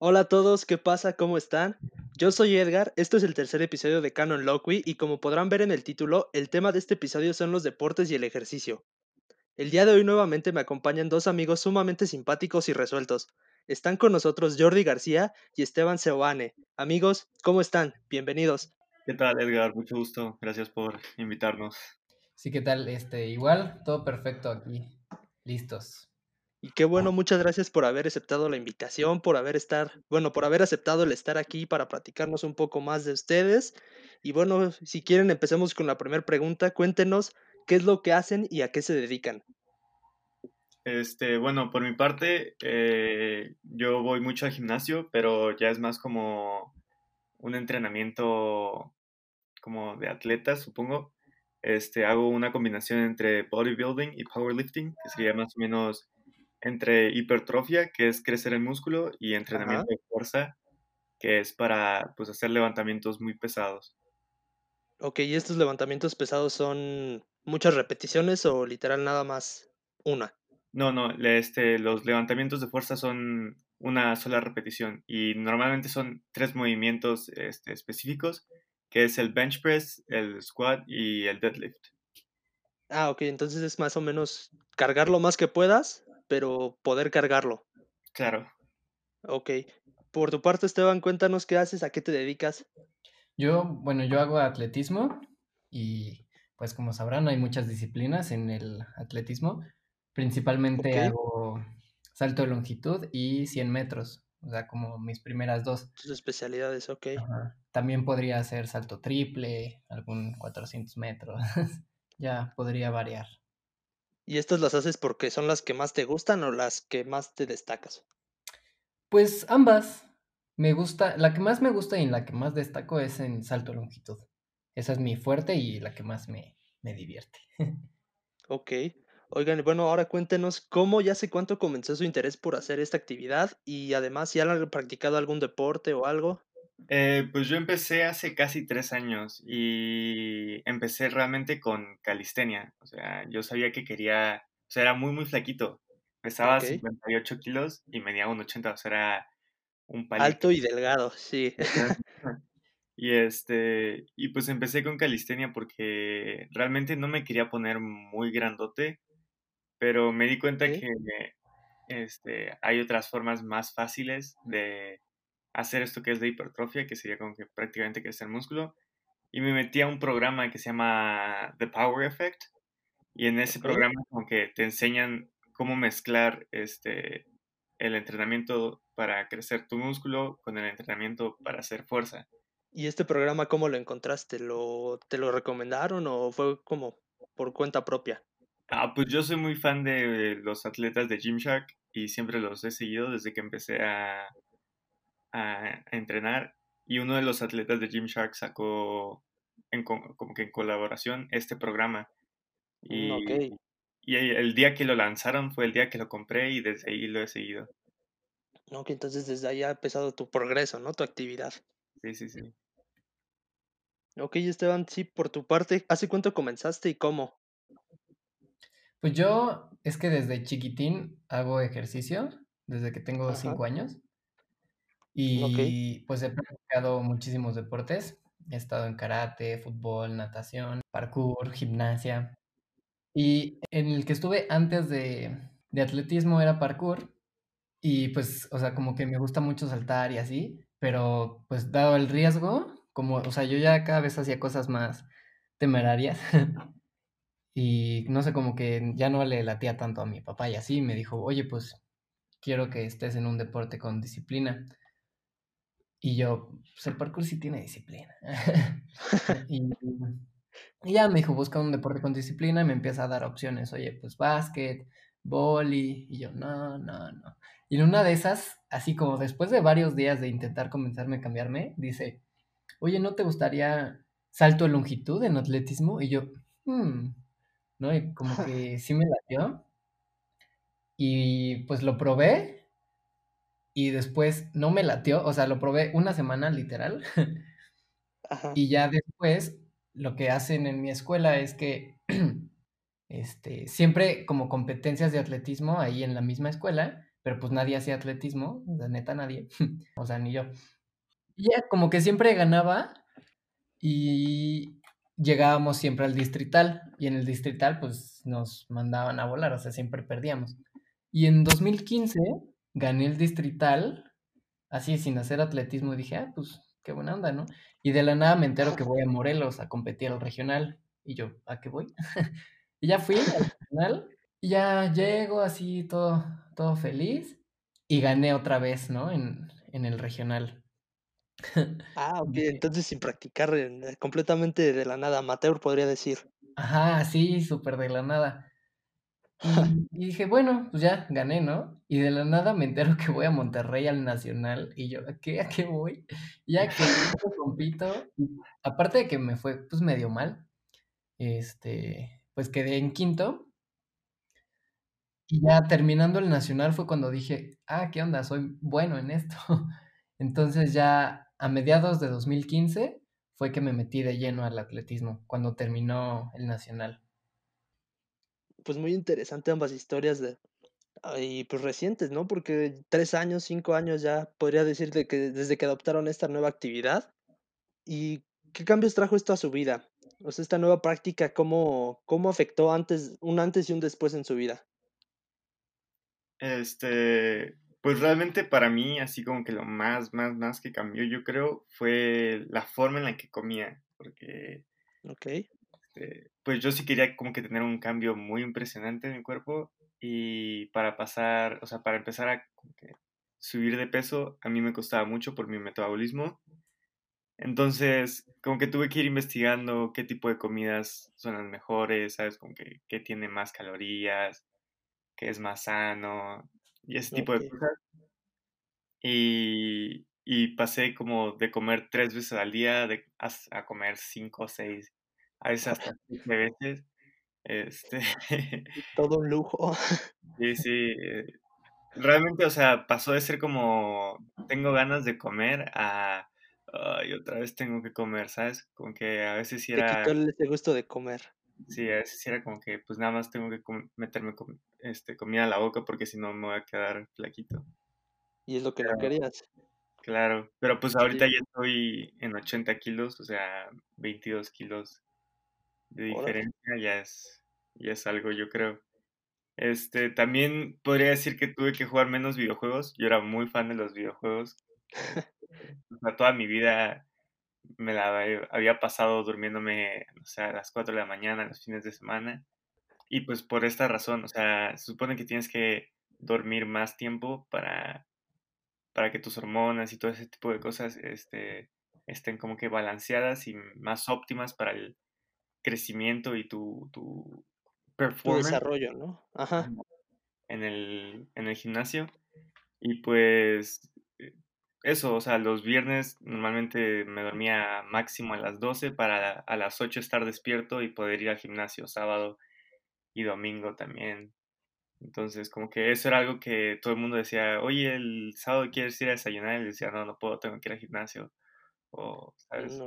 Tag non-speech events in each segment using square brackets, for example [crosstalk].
Hola a todos, ¿qué pasa? ¿Cómo están? Yo soy Edgar, esto es el tercer episodio de Canon Loqui y como podrán ver en el título, el tema de este episodio son los deportes y el ejercicio. El día de hoy nuevamente me acompañan dos amigos sumamente simpáticos y resueltos. Están con nosotros Jordi García y Esteban Seoane. Amigos, ¿cómo están? Bienvenidos. ¿Qué tal, Edgar? Mucho gusto. Gracias por invitarnos. Sí, ¿qué tal? Este, igual, todo perfecto aquí. Listos. Y qué bueno, muchas gracias por haber aceptado la invitación, por haber estar, bueno, por haber aceptado el estar aquí para platicarnos un poco más de ustedes. Y bueno, si quieren empecemos con la primera pregunta. Cuéntenos qué es lo que hacen y a qué se dedican. Este, bueno, por mi parte, eh, yo voy mucho al gimnasio, pero ya es más como un entrenamiento como de atletas, supongo. Este, hago una combinación entre bodybuilding y powerlifting, que sería más o menos entre hipertrofia, que es crecer el músculo, y entrenamiento de fuerza, que es para pues, hacer levantamientos muy pesados. Ok, ¿y estos levantamientos pesados son muchas repeticiones o literal nada más una? No, no, este, los levantamientos de fuerza son una sola repetición y normalmente son tres movimientos este, específicos, que es el bench press, el squat y el deadlift. Ah, ok, entonces es más o menos cargar lo más que puedas pero poder cargarlo. Claro. Ok. Por tu parte, Esteban, cuéntanos qué haces, a qué te dedicas. Yo, bueno, yo hago atletismo y pues como sabrán hay muchas disciplinas en el atletismo. Principalmente hago salto de longitud y 100 metros, o sea, como mis primeras dos. Tus especialidades, ok. También podría hacer salto triple, algún 400 metros. [laughs] ya podría variar. ¿Y estas las haces porque son las que más te gustan o las que más te destacas? Pues ambas. Me gusta, la que más me gusta y en la que más destaco es en salto longitud. Esa es mi fuerte y la que más me, me divierte. [laughs] ok. Oigan, bueno, ahora cuéntenos cómo y hace cuánto comenzó su interés por hacer esta actividad y además si han practicado algún deporte o algo. Eh, pues yo empecé hace casi tres años y empecé realmente con calistenia. O sea, yo sabía que quería, o sea, era muy, muy flaquito. Pesaba 58 kilos y medía un 80, o sea, era un palito. Alto y delgado, sí. [laughs] y este, y pues empecé con calistenia porque realmente no me quería poner muy grandote, pero me di cuenta que este, hay otras formas más fáciles de hacer esto que es de hipertrofia, que sería como que prácticamente crecer músculo. Y me metí a un programa que se llama The Power Effect. Y en ese programa como que te enseñan cómo mezclar este, el entrenamiento para crecer tu músculo con el entrenamiento para hacer fuerza. ¿Y este programa cómo lo encontraste? ¿Lo, ¿Te lo recomendaron o fue como por cuenta propia? Ah, pues yo soy muy fan de los atletas de Gymshark y siempre los he seguido desde que empecé a, a, entrenar y uno de los atletas de Gymshark sacó en, como que en colaboración este programa. Mm, y, y el día que lo lanzaron fue el día que lo compré y desde ahí lo he seguido. Ok, entonces desde ahí ha empezado tu progreso, ¿no? Tu actividad. Sí, sí, sí. Ok, Esteban, sí, por tu parte, ¿hace cuánto comenzaste y cómo? Pues yo es que desde chiquitín hago ejercicio, desde que tengo cinco años. Y pues he practicado muchísimos deportes. He estado en karate, fútbol, natación, parkour, gimnasia. Y en el que estuve antes de, de atletismo era parkour. Y pues, o sea, como que me gusta mucho saltar y así. Pero pues dado el riesgo, como, o sea, yo ya cada vez hacía cosas más temerarias. [laughs] y no sé, como que ya no le latía tanto a mi papá y así. Me dijo, oye, pues quiero que estés en un deporte con disciplina. Y yo, pues el parkour sí tiene disciplina. [laughs] y, ya me dijo, busca un deporte con disciplina y me empieza a dar opciones. Oye, pues básquet, boli. Y yo, no, no, no. Y en una de esas, así como después de varios días de intentar comenzarme a cambiarme, dice, oye, ¿no te gustaría salto de longitud en atletismo? Y yo, hmm, ¿no? Y como [laughs] que sí me latió. Y pues lo probé y después no me latió, o sea, lo probé una semana literal. [laughs] Y ya después lo que hacen en mi escuela es que [clears throat] este, siempre como competencias de atletismo ahí en la misma escuela, pero pues nadie hacía atletismo, de neta nadie, [laughs] o sea, ni yo. Y ya como que siempre ganaba y llegábamos siempre al distrital y en el distrital pues nos mandaban a volar, o sea, siempre perdíamos. Y en 2015 gané el distrital, así sin hacer atletismo, y dije, ah, pues qué buena onda, ¿no? Y de la nada me entero que voy a Morelos a competir al regional. Y yo, ¿a qué voy? [laughs] y ya fui al regional, y ya llego así todo, todo feliz, y gané otra vez, ¿no? En, en el regional. [laughs] Ah, ok, entonces sin practicar, eh, completamente de la nada, amateur podría decir. Ajá, sí, súper de la nada. Y, [laughs] y dije, bueno, pues ya gané, ¿no? Y de la nada me entero que voy a Monterrey al Nacional y yo, ¿a qué, a qué voy? Ya que [laughs] compito, aparte de que me fue pues medio mal, este, pues quedé en quinto. Y ya terminando el Nacional fue cuando dije, ah, ¿qué onda? Soy bueno en esto. [laughs] Entonces ya a mediados de 2015 fue que me metí de lleno al atletismo, cuando terminó el Nacional. Pues muy interesante ambas historias de, y pues recientes, ¿no? Porque tres años, cinco años ya podría decirte que desde que adoptaron esta nueva actividad. ¿Y qué cambios trajo esto a su vida? O sea, esta nueva práctica, ¿cómo, cómo afectó antes, un antes y un después en su vida? Este, pues realmente para mí, así como que lo más, más, más que cambió, yo creo, fue la forma en la que comía, porque Ok. Pues yo sí quería como que tener un cambio muy impresionante en mi cuerpo y para pasar, o sea, para empezar a subir de peso, a mí me costaba mucho por mi metabolismo. Entonces, como que tuve que ir investigando qué tipo de comidas son las mejores, ¿sabes? Como que qué tiene más calorías, qué es más sano y ese tipo de Ok. cosas. Y, y pasé como de comer tres veces al día de, a, a comer cinco o seis, a veces hasta siete veces. Este, [laughs] Todo un lujo. [laughs] sí, sí. eh, Realmente, o sea, pasó de ser como tengo ganas de comer a ay, otra vez tengo que comer, ¿sabes? Como que a veces sí Te quitó era, ese gusto de comer. sí, a veces sí era como que pues nada más tengo que com- meterme com- este, comida a la boca porque si no me voy a quedar flaquito. Y es lo que no Pero, querías. claro, pero pues Sí. ahorita ya estoy en 80 kilos, o sea, 22 kilos de diferencia, ya es, ya es algo, yo creo. Este, también podría decir que tuve que jugar menos videojuegos. Yo era muy fan de los videojuegos. [laughs] o sea, toda mi vida me la había pasado durmiéndome, o sea, a las 4 de la mañana, los fines de semana. Y pues por esta razón, o sea, se supone que tienes que dormir más tiempo para, para que tus hormonas y todo ese tipo de cosas este, estén como que balanceadas y más óptimas para el crecimiento y tu, tu Tu performance desarrollo, ¿no? Ajá. en el, en el gimnasio. Y pues eh, eso, o sea, los viernes normalmente me dormía máximo a las 12 para a las 8 estar despierto y poder ir al gimnasio sábado y domingo también. Entonces, como que eso era algo que todo el mundo decía, oye, el sábado quieres ir a desayunar, y decía, no, no puedo, tengo que ir al gimnasio. O, Mm, ¿sabes?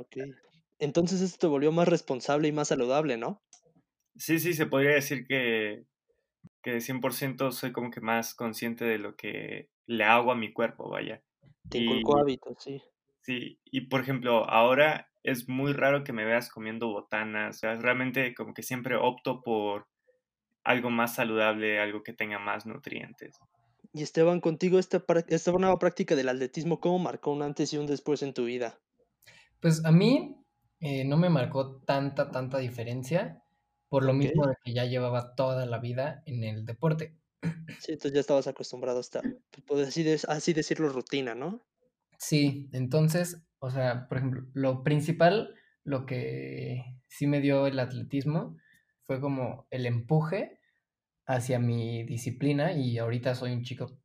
Entonces esto te volvió más responsable y más saludable, ¿no? Sí, sí, se podría decir que, que 100% soy como que más consciente de lo que le hago a mi cuerpo, vaya. Te inculcó hábitos, sí. sí, y por ejemplo, ahora es muy raro que me veas comiendo botanas, o sea, realmente como que siempre opto por algo más saludable, algo que tenga más nutrientes. Y Esteban, contigo esta, esta nueva práctica del atletismo, ¿cómo marcó un antes y un después en tu vida? Pues a mí eh, no me marcó tanta, tanta diferencia, por lo mismo de que ya llevaba toda la vida en el deporte. Sí, entonces ya estabas acostumbrado a esta, pues, así, de- así decirlo, rutina, ¿no? Sí, entonces, o sea, por ejemplo, lo principal, lo que sí me dio el atletismo fue como el empuje hacia mi disciplina y ahorita soy un chico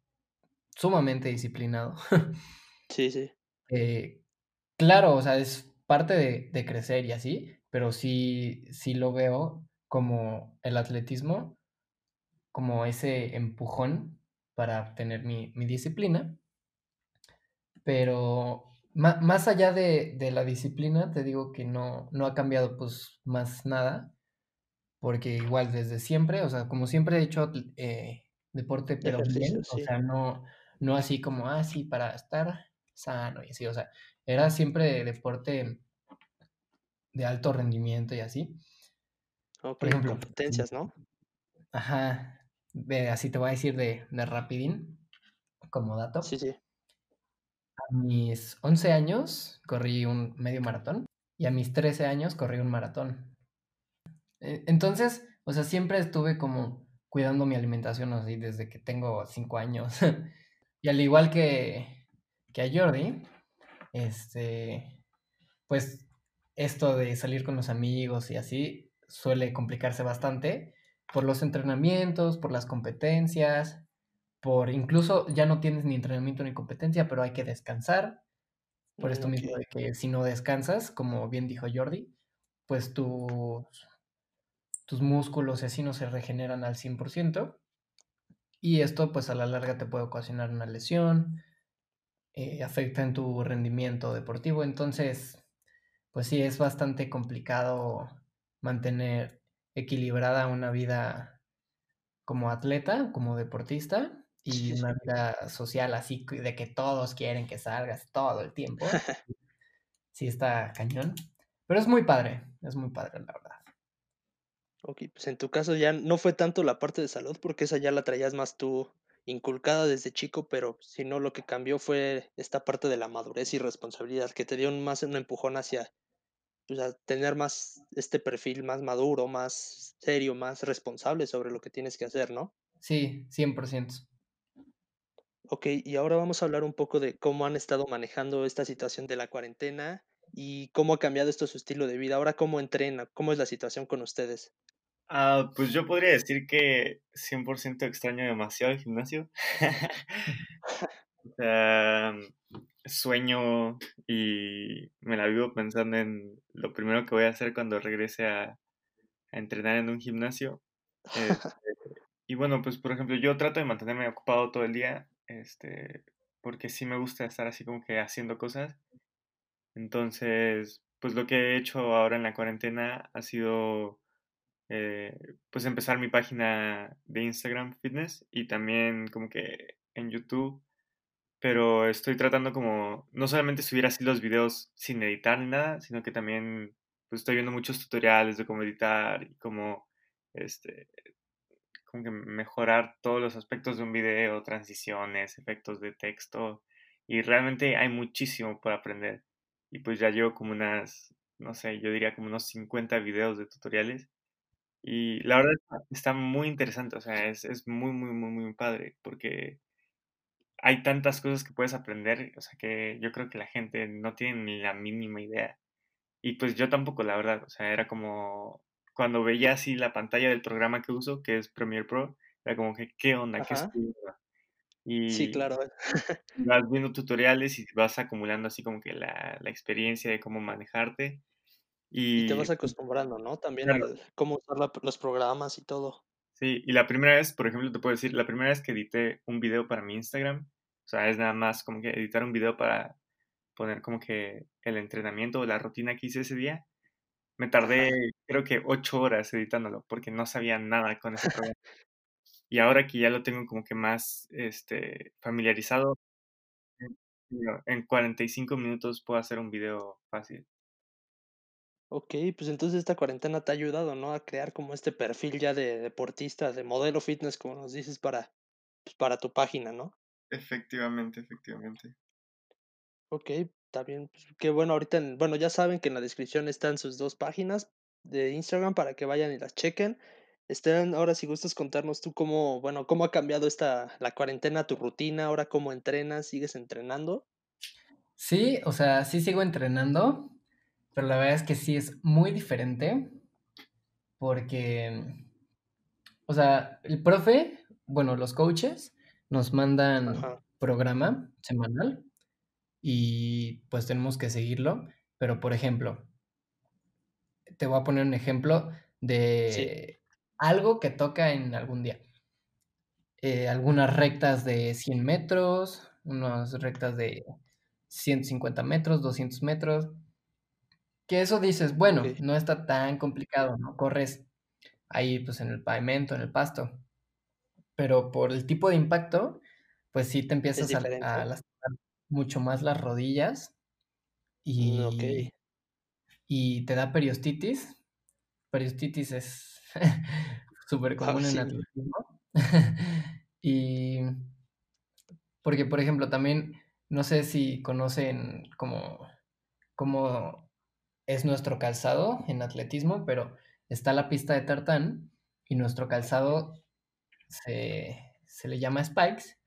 sumamente disciplinado. Sí, sí. [laughs] Eh, claro, o sea, es parte de, de crecer y así, pero sí, sí lo veo como el atletismo, como ese empujón para tener mi, mi disciplina. Pero más allá de, de la disciplina, te digo que no, no ha cambiado pues más nada, porque igual desde siempre, o sea, como siempre he hecho eh, deporte, pero bien, o sea, no, no así como, así ah, para estar sano y así, o sea, era siempre deporte de alto rendimiento y así. Por ejemplo, competencias, ¿no? Ajá, así te voy a decir de, de rapidín, como dato. Sí, sí. A mis 11 años corrí un medio maratón y a mis 13 años corrí un maratón. E, entonces, o sea, siempre estuve como cuidando mi alimentación así desde que tengo 5 años. [laughs] y al igual que, que a Jordi, este, pues esto de salir con los amigos y así suele complicarse bastante por los entrenamientos, por las competencias, por incluso ya no tienes ni entrenamiento ni competencia, pero hay que descansar. Por esto mismo de que si no descansas, como bien dijo Jordi, pues tus, tus músculos así no se regeneran al 100%. Y esto pues a la larga te puede ocasionar una lesión, eh, afecta en tu rendimiento deportivo. Entonces, pues sí, es bastante complicado mantener equilibrada una vida como atleta, como deportista, y una [laughs] vida social así de que todos quieren que salgas todo el tiempo. [laughs] sí está cañón. Pero es muy padre, es muy padre, la verdad. Ok, pues en tu caso ya no fue tanto la parte de salud, porque esa ya la traías más tú inculcada desde chico, pero si no lo que cambió fue esta parte de la madurez y responsabilidad que te dio más un empujón hacia pues, tener más este perfil más maduro, más serio, más responsable sobre lo que tienes que hacer, ¿no? Sí, 100%. Ok, y ahora vamos a hablar un poco de cómo han estado manejando esta situación de la cuarentena y cómo ha cambiado esto su estilo de vida. Ahora, ¿cómo entrena? ¿Cómo es la situación con ustedes? Ah, pues yo podría decir que 100% extraño demasiado el gimnasio. [laughs] o sea, sueño y me la vivo pensando en lo primero que voy a hacer cuando regrese a, a entrenar en un gimnasio. Este, [laughs] y bueno, pues por ejemplo, yo trato de mantenerme ocupado todo el día este, porque sí me gusta estar así como que haciendo cosas. Entonces, pues lo que he hecho ahora en la cuarentena ha sido eh, pues empezar mi página de Instagram Fitness y también como que en YouTube. Pero estoy tratando como no solamente subir así los videos sin editar ni nada, sino que también pues estoy viendo muchos tutoriales de cómo editar y cómo este, como que mejorar todos los aspectos de un video, transiciones, efectos de texto, y realmente hay muchísimo por aprender. Y pues ya llevo como unas, no sé, yo diría como unos 50 videos de tutoriales. Y la verdad está muy interesante, o sea, es, es muy, muy, muy, muy padre, porque hay tantas cosas que puedes aprender, o sea, que yo creo que la gente no tiene ni la mínima idea. Y pues yo tampoco, la verdad, o sea, era como, cuando veía así la pantalla del programa que uso, que es Premiere Pro, era como que, ¿qué onda? ¿Qué Y sí, claro. vas viendo tutoriales y vas acumulando así como que la, la experiencia de cómo manejarte. Y, te vas acostumbrando, ¿no? También a cómo usar los programas y todo. Sí, y la primera vez, por ejemplo, te puedo decir, la primera vez que edité un video para mi Instagram, o sea, es nada más como que editar un video para poner como que el entrenamiento o la rutina que hice ese día, me tardé, creo que ocho horas editándolo, porque no sabía nada con ese [laughs] programa. y ahora que ya lo tengo como que más este, familiarizado, en 45 minutos puedo hacer un video fácil. Ok, pues entonces esta cuarentena te ha ayudado, ¿no? A crear como este perfil ya de deportista, de modelo fitness, como nos dices, para, pues, para tu página, ¿no? Efectivamente, efectivamente. Ok, Está bien, pues, qué bueno, ahorita, bueno, ya saben que en la descripción están sus dos páginas de Instagram para que vayan y las chequen. Estén, ahora si gustas contarnos tú cómo, bueno, cómo ha cambiado esta, la cuarentena, tu rutina, ahora cómo entrenas, sigues entrenando. Sí, o sea, sí sigo entrenando, pero la verdad es que sí es muy diferente porque, o sea, el profe, bueno, los coaches nos mandan programa semanal y pues tenemos que seguirlo. Pero, por ejemplo, te voy a poner un ejemplo de algo que toca en algún día. Eh, algunas rectas de 100 metros, unas rectas de 150 metros, 200 metros. Que eso dices, bueno, no está tan complicado, ¿no? Corres ahí pues en el pavimento, en el pasto. pero por el tipo de impacto, pues sí te ¿Es empiezas a, a lastimar mucho más las rodillas Mm, y, y te da periostitis. Periostitis es [laughs] súper común en sí. atletismo. [laughs] y porque, por ejemplo, también no sé si conocen cómo, cómo es nuestro calzado en atletismo, pero está la pista de tartán y nuestro calzado se, se le llama spikes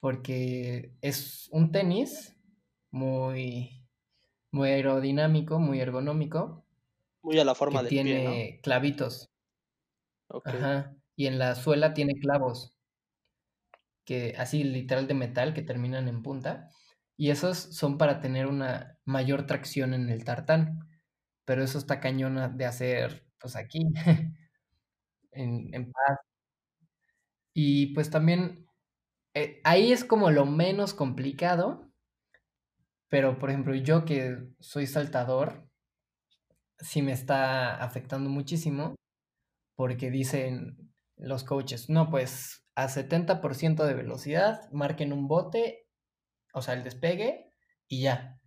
porque es un tenis muy, muy aerodinámico, muy ergonómico, Muy a la que forma del pie, ¿no? tiene clavitos. Ajá. Y en la suela tiene clavos, que así literal de metal que terminan en punta. Y esos son para tener una mayor tracción en el tartán. Pero eso está cañona de hacer, pues aquí, [laughs] en, en paz. Y pues también eh, ahí es como lo menos complicado, pero por ejemplo, yo que soy saltador, sí me está afectando muchísimo porque dicen los coaches, no, pues a 70% de velocidad, marquen un bote, o sea, el despegue y ya.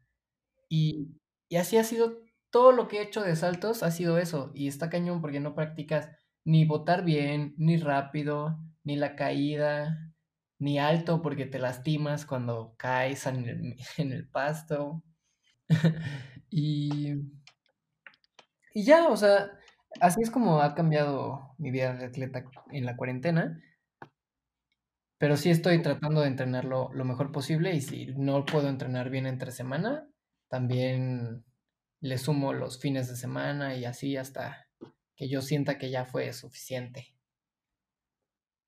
Y, y así ha sido todo lo que he hecho de saltos, ha sido eso. Y está cañón porque no practicas ni botar bien, ni rápido, ni la caída, ni alto porque te lastimas cuando caes en el, [laughs] en el pasto. [laughs] y, y ya, o sea, así es como ha cambiado mi vida de atleta en la cuarentena. Pero sí estoy tratando de entrenarlo lo mejor posible y si no puedo entrenar bien entre semana, también le sumo los fines de semana y así hasta que yo sienta que ya fue suficiente.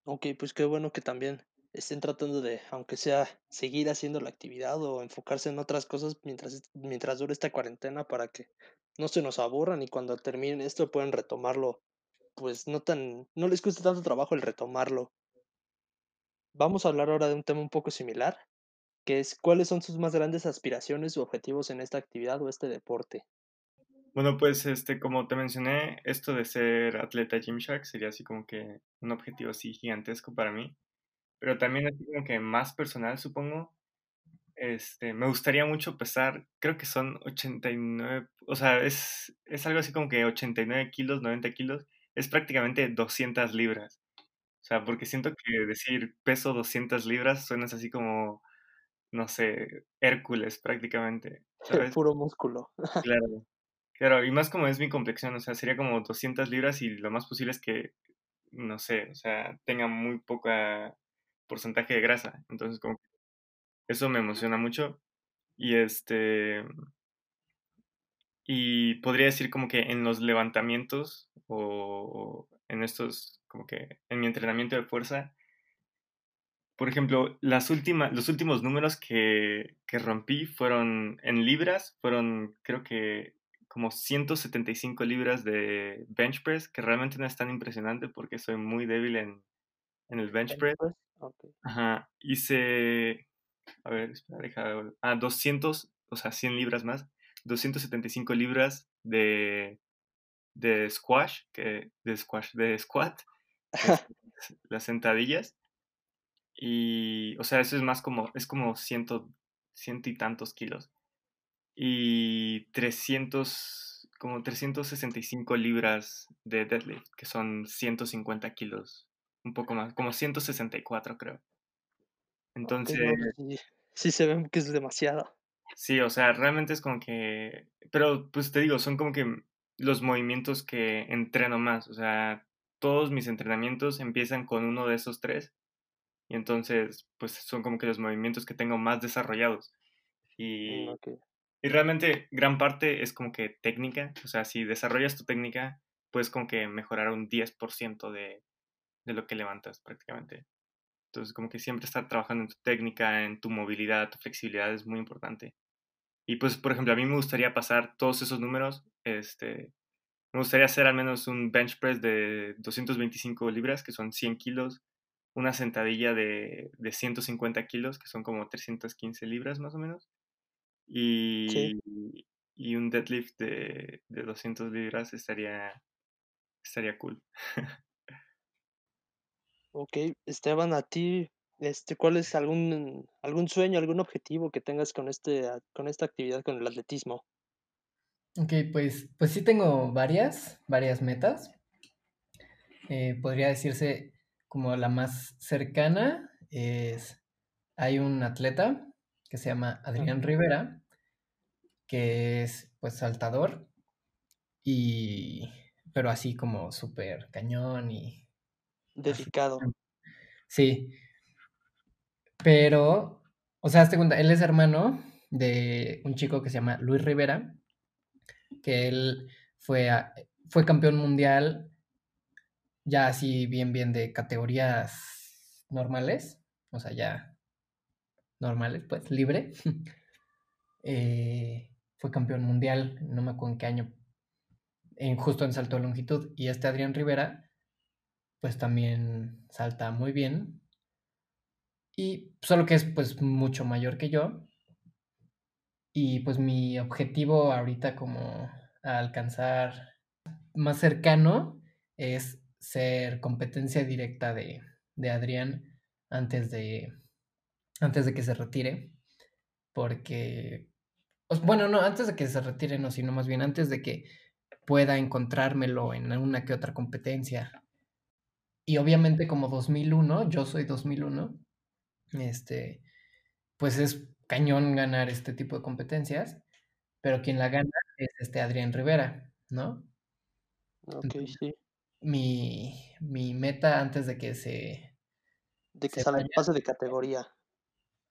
Okey, pues qué bueno que también estén tratando de, aunque sea, seguir haciendo la actividad o enfocarse en otras cosas mientras mientras dure esta cuarentena para que no se nos aburran y cuando termine esto puedan retomarlo, pues no tan no les cueste tanto trabajo el retomarlo. Vamos a hablar ahora de un tema un poco similar, que es, ¿cuáles son sus más grandes aspiraciones u objetivos en esta actividad o este deporte? Bueno, pues, este, como te mencioné, esto de ser atleta Gymshark sería así como que un objetivo así gigantesco para mí, pero también así como que más personal, supongo. Este, me gustaría mucho pesar, creo que son 89, o sea, es, es algo así como que 89 kilos, 90 kilos, es prácticamente 200 libras. O sea, porque siento que decir peso 200 libras suena así como, no sé, Hércules prácticamente, [laughs] ¿sabes? Puro músculo. [laughs] Claro. Claro, y más como es mi complexión, o sea, sería como 200 libras y lo más posible es que, no sé, o sea, tenga muy poca porcentaje de grasa. Entonces, como que eso me emociona mucho. Y este, y podría decir como que en los levantamientos o, o en estos, como que en mi entrenamiento de fuerza, por ejemplo, las últimas, los últimos números que, que rompí fueron en libras, fueron creo que como 175 libras de bench press, que realmente no es tan impresionante porque soy muy débil en, en el bench ¿Bench press. Ajá, hice, a ver, espera, deja, ah, 200, o sea, 100 libras más, 275 libras de, de squash, que, de squash, de squat, las [laughs] sentadillas. Y, o sea, eso es más como, es como ciento, ciento y tantos kilos. Y 300, como 365 libras de deadlift, que son 150 kilos, un poco más, como 164 creo. Entonces, pues sí, sí se ve que es demasiado. sí, o sea, realmente es como que, pero pues te digo, son como que los movimientos que entreno más, o sea, todos mis entrenamientos empiezan con uno de esos tres y entonces, pues son como que los movimientos que tengo más desarrollados. Mm, Y, y realmente gran parte es como que técnica, o sea, si desarrollas tu técnica, puedes como que mejorar un 10% de, de lo que levantas prácticamente. Entonces, como que siempre estar trabajando en tu técnica, en tu movilidad, tu flexibilidad es muy importante. Y pues, por ejemplo, a mí me gustaría pasar todos esos números, este, me gustaría hacer al menos un bench press de 225 libras, que son 100 kilos, una sentadilla de, de 150 kilos, que son como 315 libras más o menos, Sí. y, y un deadlift de, de 200 libras estaría, estaría cool. [laughs] Ok, Esteban, a ti, este, ¿cuál es algún algún sueño, algún objetivo que tengas con este con esta actividad, con el atletismo? Okey, pues pues sí tengo varias varias metas. Eh, podría decirse como la más cercana es hay un atleta que se llama. Adrián Rivera que es, pues, saltador y pero así como súper cañón y. Dedicado. Sí. Pero, o sea, hazte cuenta, él es hermano de un chico que se llama Luis Rivera, que él fue a fue campeón mundial ya así bien, bien de categorías normales, o sea, ya normales, pues, libre. [laughs] Eh, fue campeón mundial, no me acuerdo en qué año, justo en salto de longitud. Y este Adrián Rivera, pues también salta muy bien. Y solo que es, pues, mucho mayor que yo. Y, pues, mi objetivo ahorita como a alcanzar más cercano es ser competencia directa de de Adrián antes de antes de que se retire, porque, pues, bueno, no, antes de que se retire, no, sino más bien antes de que pueda encontrármelo en una que otra competencia. Y obviamente como 2001, yo soy 2001, este, pues es cañón ganar este tipo de competencias, pero quien la gana es este Adrián Rivera, ¿no? Entonces, sí. Mi mi meta antes de que se De que se sal vaya pase de categoría.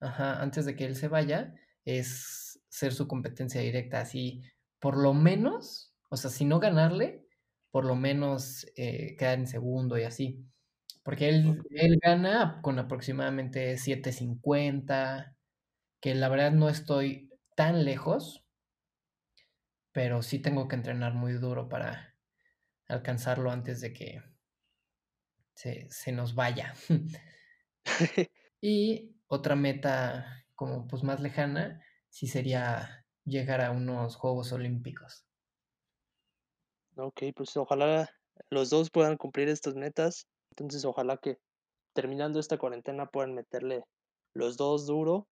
Ajá, antes de que él se vaya, es ser su competencia directa, así, por lo menos, o sea, si no ganarle, por lo menos, eh, quedar en segundo y así. Porque él él gana con aproximadamente 7:50, que la verdad no estoy tan lejos pero sí tengo que entrenar muy duro para alcanzarlo antes de que se se nos vaya. [laughs] Y otra meta como, pues, más lejana, sí sería llegar a unos Juegos Olímpicos. Okey, pues, ojalá los 2 puedan cumplir estas metas. Entonces, ojalá que terminando esta cuarentena puedan meterle los 2 duro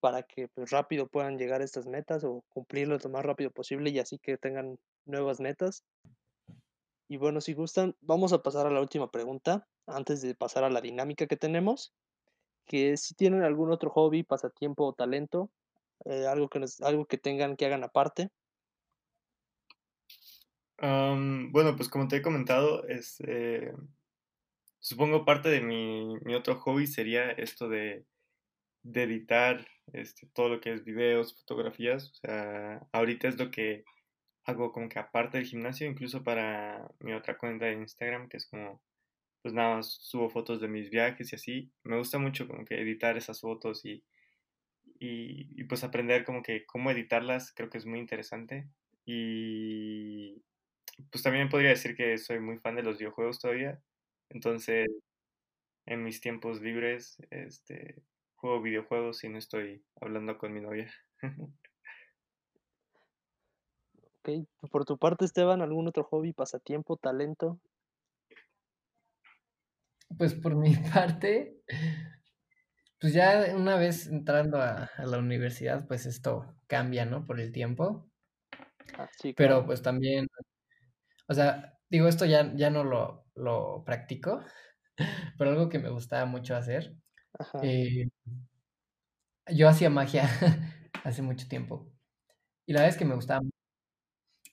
para que, pues, rápido puedan llegar a estas metas o cumplirlas lo más rápido posible y así que tengan nuevas metas. Y bueno, si gustan, vamos a pasar a la última pregunta, antes de pasar a la dinámica que tenemos, que es si tienen algún otro hobby, pasatiempo o talento, eh, algo que nos algo que tengan que hagan aparte. Bueno, pues, como te he comentado, este, supongo parte de mi mi otro hobby sería esto de de editar, este, todo lo que es videos, fotografías, o sea, ahorita es lo que hago como que aparte del gimnasio, incluso para mi otra cuenta de Instagram, que es como, pues, nada más subo fotos de mis viajes y así. Me gusta mucho como que editar esas fotos y y pues, aprender como que cómo editarlas, creo que es muy interesante. Y, pues, también podría decir que soy muy fan de los videojuegos todavía. Entonces, en mis tiempos libres, este, juego videojuegos y no estoy hablando con mi novia. [laughs] Por tu parte, Esteban, ¿algún otro hobby, pasatiempo, talento? Pues, por mi [laughs] parte pues, ya una vez entrando a a la universidad, pues, esto cambia, ¿no?, por el tiempo. Ah, sí, Pero, pues, también, o sea, digo, esto ya ya no lo lo practico, [laughs] pero algo que me gustaba mucho hacer, eh yo hacía magia [laughs] hace mucho tiempo, y la verdad es que me gustaba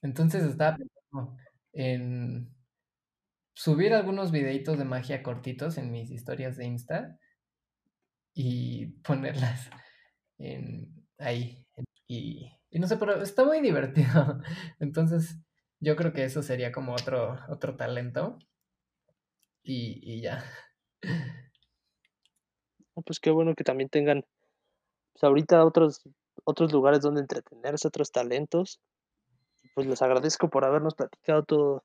Entonces, estaba pensando en subir algunos videitos de magia cortitos en mis historias de Insta y [laughs] ponerlas en ahí, y y no sé, pero está muy divertido. [laughs] Entonces, yo creo que eso sería como otro otro talento. Y y ya. No, [laughs] pues, qué bueno que también tengan, pues, ahorita otros otros lugares donde entretenerse, otros talentos. Pues, les agradezco por habernos platicado todo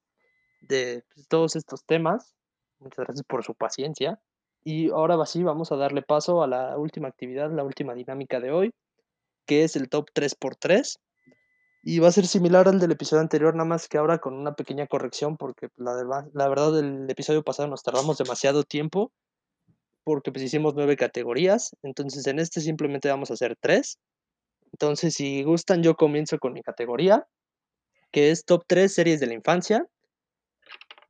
de, pues, todos estos temas. Muchas gracias por su paciencia. Y ahora sí, vamos a darle paso a la última actividad, la última dinámica de hoy, que es el top 3 por 3. Y va a ser similar al del episodio anterior, nada más que ahora con una pequeña corrección, porque, pues, la verdad la verdad, el episodio pasado nos tardamos demasiado tiempo, porque pues hicimos nueve categorías, entonces en este simplemente vamos a hacer tres. Entonces, si gustan, yo comienzo con mi categoría, que es top 3 series de la infancia.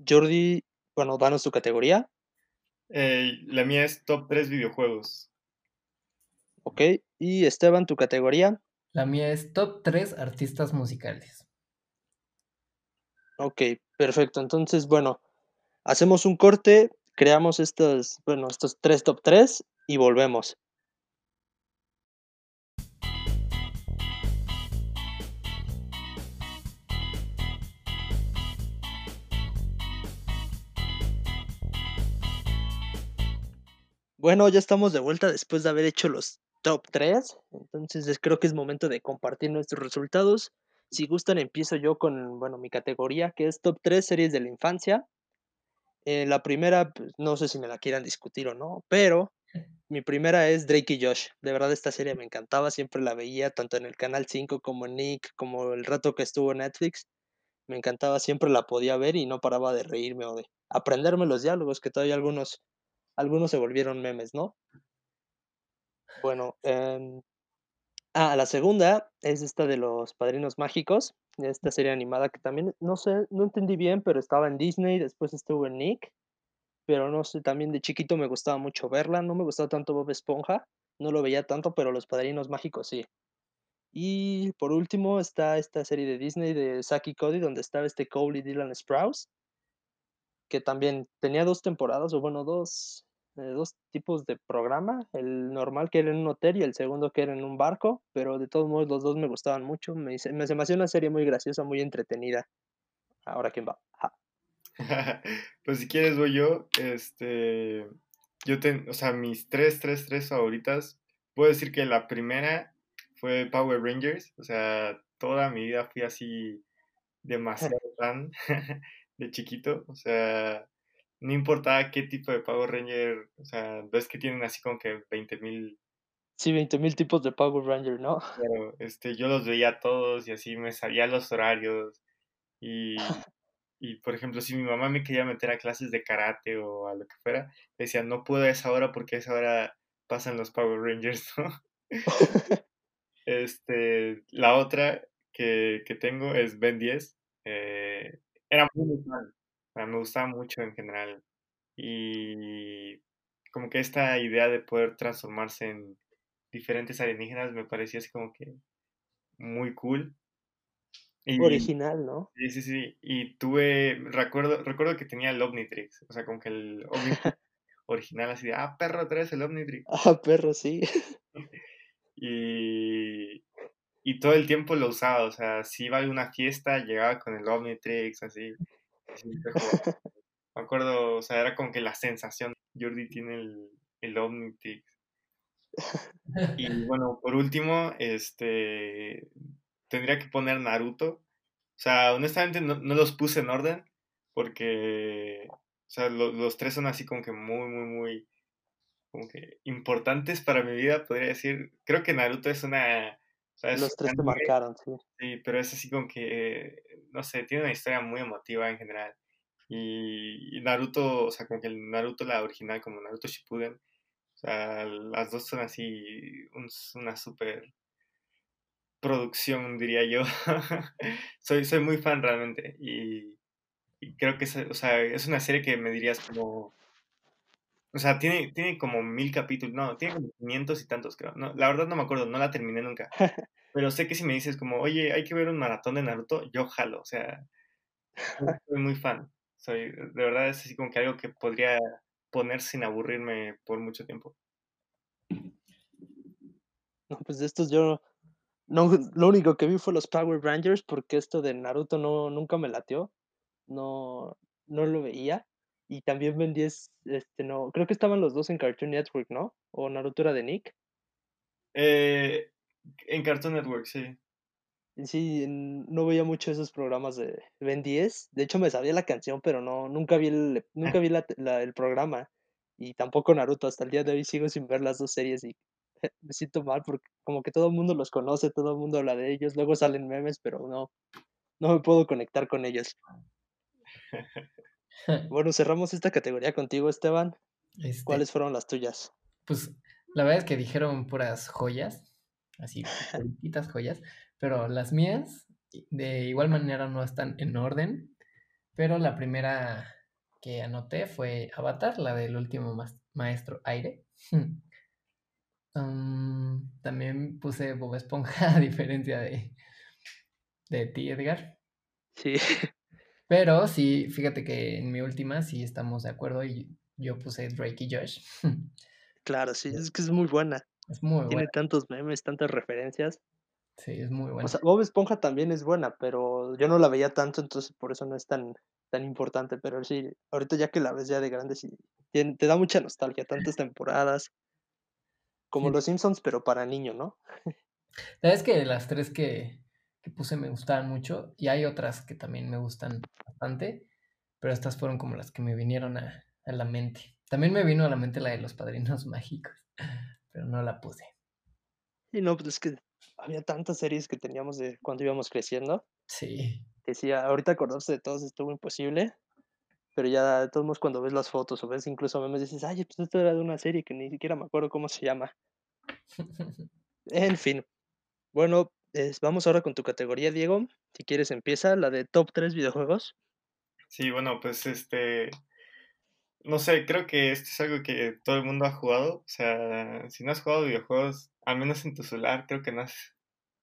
Jordi, bueno, danos tu categoría. Eh, la mía es top 3 videojuegos. Ok, y Esteban, tu categoría. La mía es top 3 artistas musicales. Ok, perfecto. Entonces, bueno, hacemos un corte, creamos estos, bueno, estos tres top 3 y volvemos. Bueno, ya estamos de vuelta después de haber hecho los top 3. Entonces creo que es momento de compartir nuestros resultados. Si gustan, empiezo yo con, bueno, mi categoría, que es top 3 series de la infancia. Eh, la primera, pues, no sé si me la quieran discutir o no, pero mi primera es Drake y Josh. De verdad, esta serie me encantaba, siempre la veía tanto en el canal 5 como en Nick, como el rato que estuvo en Netflix. Me encantaba, siempre la podía ver y no paraba de reírme o de aprenderme los diálogos, que todavía algunos algunos se volvieron memes, ¿no? Bueno, em, ah, la segunda es esta de los Padrinos Mágicos, esta serie animada que también, no sé, no entendí bien, pero estaba en Disney, después estuvo en Nick, pero no sé, también de chiquito me gustaba mucho verla, no me gustaba tanto Bob Esponja, no lo veía tanto, pero los Padrinos Mágicos sí. Y por último está esta serie de Disney de Saki Cody, donde estaba este Cole y Dylan Sprouse, que también tenía dos temporadas, o bueno, dos, dos tipos de programa, el normal que era en un hotel y el segundo que era en un barco, pero de todos modos los dos me gustaban mucho, me, me, se me hacía una serie muy graciosa, muy entretenida. Ahora quién va. [laughs] pues si quieres voy yo, este, yo tengo, o sea, mis tres, tres, tres favoritas, puedo decir que la primera fue Power Rangers, o sea, toda mi vida fui así demasiado [laughs] fan [laughs] de chiquito, o sea, no importaba qué tipo de Power Ranger, o sea, ves que tienen así como que 20 mil. Sí, 20 mil tipos de Power Ranger, ¿no? [laughs] Pero este, yo los veía todos y así me sabía los horarios. Y, [laughs] y, por ejemplo, si mi mamá me quería meter a clases de karate o a lo que fuera, decía, no puedo a esa hora porque a esa hora pasan los Power Rangers, [laughs] ¿no? este, la otra que, que tengo es Ben 10. Eh, era muy me gustaba mucho en general. Y como que esta idea de poder transformarse en diferentes alienígenas me parecía así como que muy cool. Original, ¿no? Sí, sí, sí. Y tuve, recuerdo, recuerdo que tenía el Omnitrix, o sea, como que el Omnitrix [laughs] original así de, ah, perro, traes el Omnitrix. Ah, perro, sí. [laughs] y, y todo el tiempo lo usaba, o sea, si iba a una fiesta, llegaba con el Omnitrix, así. Me acuerdo, o sea, era como que la sensación. Jordi tiene el, el Omnitrix. Y bueno, por último, este tendría que poner Naruto. O sea, honestamente no, los puse en orden porque, o sea, los tres son así como que muy, muy, muy, como que importantes para mi vida, podría decir. Creo que Naruto es una... los tres te marcaron, sí. Sí, pero es así como que no sé, tiene una historia muy emotiva en general. Y, Naruto, o sea, como que el Naruto, la original, como Naruto Shippuden, o sea, las dos son así una super producción, diría yo. [laughs] soy, soy muy fan realmente y, creo que es, o sea, es una serie que me dirías como... O sea, tiene, tiene como mil capítulos, no, tiene como 500 y tantos, creo. No, la verdad no me acuerdo, no la terminé nunca. [laughs] Pero sé que si me dices como, oye, hay que ver un maratón de Naruto, yo jalo, o sea, soy muy fan. Soy, de verdad es así como que algo que podría poner sin aburrirme por mucho tiempo. No, pues de estos yo no, lo único que vi fue los Power Rangers porque esto de Naruto no, nunca me latió. No, no lo veía. Y también Ben 10, este, no, creo que estaban los dos en Cartoon Network, ¿no? O Naruto era de Nick. Eh, en Cartoon Network, sí. Sí, no veía mucho esos programas de Ben 10. De hecho, me sabía la canción, pero no, nunca vi el, nunca vi el programa. Y tampoco Naruto. Hasta el día de hoy sigo sin ver las dos series y [laughs] me siento mal porque como que todo el mundo los conoce, todo el mundo habla de ellos. Luego salen memes, pero no, no me puedo conectar con ellos. [laughs] [laughs] Bueno, cerramos esta categoría contigo, Esteban. Este, ¿Cuáles fueron las tuyas? Pues la verdad es que dijeron puras joyas, así, poquitas joyas, pero las mías de igual manera no están en orden, pero la primera que anoté fue Avatar, la del último maestro aire. [laughs] también puse Bob Esponja, [laughs] a diferencia de, de ti, Edgar. Sí. Pero sí, fíjate que en mi última sí estamos de acuerdo y yo puse Drake y Josh. [laughs] Claro, sí, es que es muy buena. Es muy Tiene tantos memes, tantas referencias. Sí, es muy buena. O sea, Bob Esponja también es buena, pero yo no la veía tanto, entonces por eso no es tan, tan importante. Pero sí, ahorita ya que la ves ya de grande, sí, te da mucha nostalgia, tantas temporadas. Como los Simpsons, pero para niño, ¿no? Sabes que las tres que, que puse me gustaban mucho y hay otras que también me gustan bastante, pero estas fueron como las que me vinieron a, a la mente. También me vino a la mente la de los padrinos [laughs] mágicos, pero no la puse. Y no, pues es que había tantas series que teníamos de cuando íbamos creciendo. Sí. Que sí, ahorita acordarse de todos estuvo imposible. Pero ya, de todos modos, cuando ves las fotos o ves incluso memes, dices, ay, pues esto era de una serie que ni siquiera me acuerdo cómo se llama. [laughs] en fin. Bueno, vamos ahora con tu categoría, Diego. Si quieres, empieza la de top 3 videojuegos. Sí, bueno, pues este. No sé, creo que esto es algo que todo el mundo ha jugado. O sea, si no has jugado videojuegos, al menos en tu celular, creo que no has